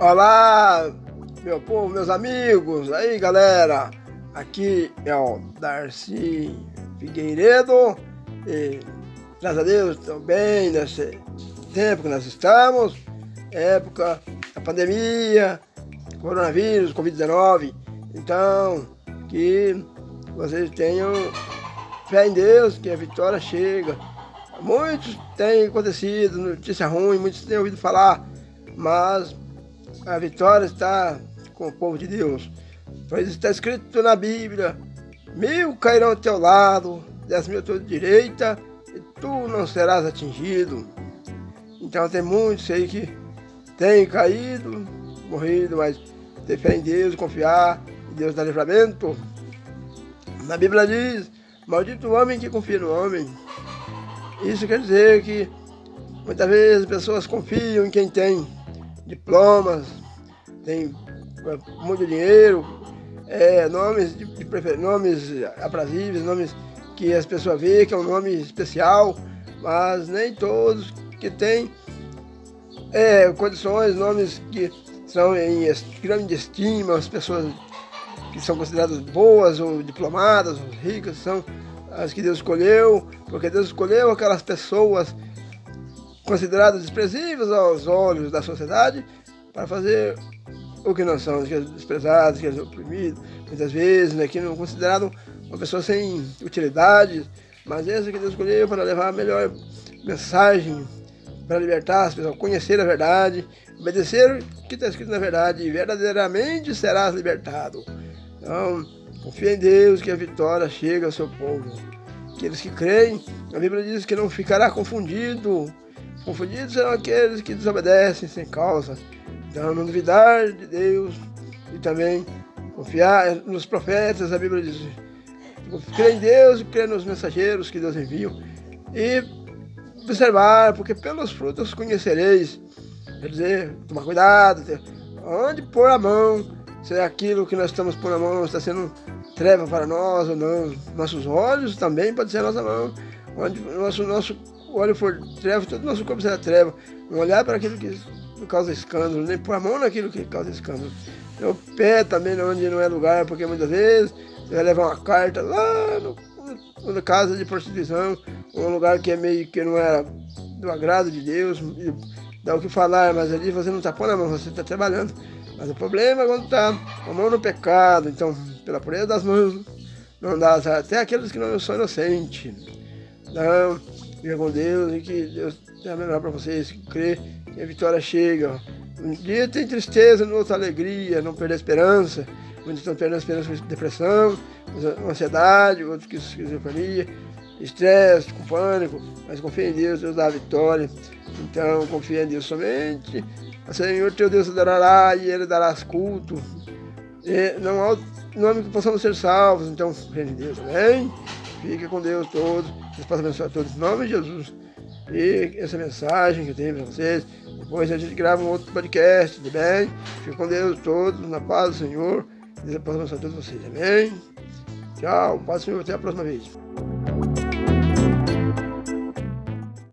Olá, meu povo, meus amigos, aí galera, aqui é o Darcy Figueiredo. E graças a Deus estou bem nesse tempo que nós estamos, época da pandemia, coronavírus, Covid-19, então que vocês tenham fé em Deus que a vitória chega. Muitos têm acontecido, notícia ruim, muitos têm ouvido falar, mas a vitória está com o povo de Deus. Pois está escrito na Bíblia: mil cairão ao teu lado, dez mil à tua direita, e tu não serás atingido. Então tem muitos aí que têm caído, morrido, mas ter fé em Deus, confiar em Deus dá livramento. Na Bíblia diz: maldito o homem que confia no homem. Isso quer dizer que muitas vezes as pessoas confiam em quem tem diplomas, tem é, muito dinheiro, é, nomes de, de nomes aprazíveis, nomes que as pessoas veem que é um nome especial, mas nem todos que têm é, condições, nomes que são em grande estima, as pessoas que são consideradas boas ou diplomadas, ou ricas, são as que Deus escolheu, porque Deus escolheu aquelas pessoas consideradas desprezíveis aos olhos da sociedade para fazer o que não são, é desprezados, é oprimidos, muitas vezes, né, que não considerados uma pessoa sem utilidade, mas essa que Deus escolheu para levar a melhor mensagem, para libertar as pessoas, conhecer a verdade, obedecer o que está escrito na verdade, e verdadeiramente serás libertado. Então, confia em Deus que a vitória chega ao seu povo. Aqueles que creem, a Bíblia diz que não ficará confundido Confundidos serão aqueles que desobedecem sem causa. Então, não duvidar de Deus e também confiar nos profetas, a Bíblia diz: crer em Deus e crer nos mensageiros que Deus envia. E observar, porque pelos frutos conhecereis. Quer dizer, tomar cuidado, onde pôr a mão, se é aquilo que nós estamos pondo a mão está sendo treva para nós ou não. Nossos olhos também pode ser a nossa mão. Onde nosso, nosso o olho for treva, todo o nosso corpo será treva. Não olhar para aquilo que causa escândalo, nem pôr a mão naquilo que causa escândalo. O pé também onde não é lugar, porque muitas vezes você vai levar uma carta lá no, no, na casa de prostituição, um lugar que é meio que não era do agrado de Deus, dá o que falar, mas ali você não está pondo a mão, você está trabalhando. Mas o problema é quando está com a mão no pecado, então, pela pureza das mãos, não dá, até aqueles que não são inocentes. Não, Fica com Deus e que Deus tenha melhor para vocês, crê que a vitória chega. Um dia tem tristeza, no outro alegria, não perder a esperança. Muitos estão perdendo a esperança com depressão, ansiedade, outros com esquizofrenia, estresse, com pânico. Mas confia em Deus, Deus dá a vitória. Então confia em Deus somente. O Senhor teu Deus adorará e Ele dará culto. E não há nome que possamos ser salvos. Então confia em Deus, amém? Fique com Deus todos. Deus possa abençoar todos em nome de Jesus. E essa mensagem que eu tenho para vocês. Depois a gente grava um outro podcast, tudo bem? Fique com Deus todos, na paz do Senhor. Deus possa abençoar todos vocês, amém? Tchau, paz do Senhor, até a próxima vez.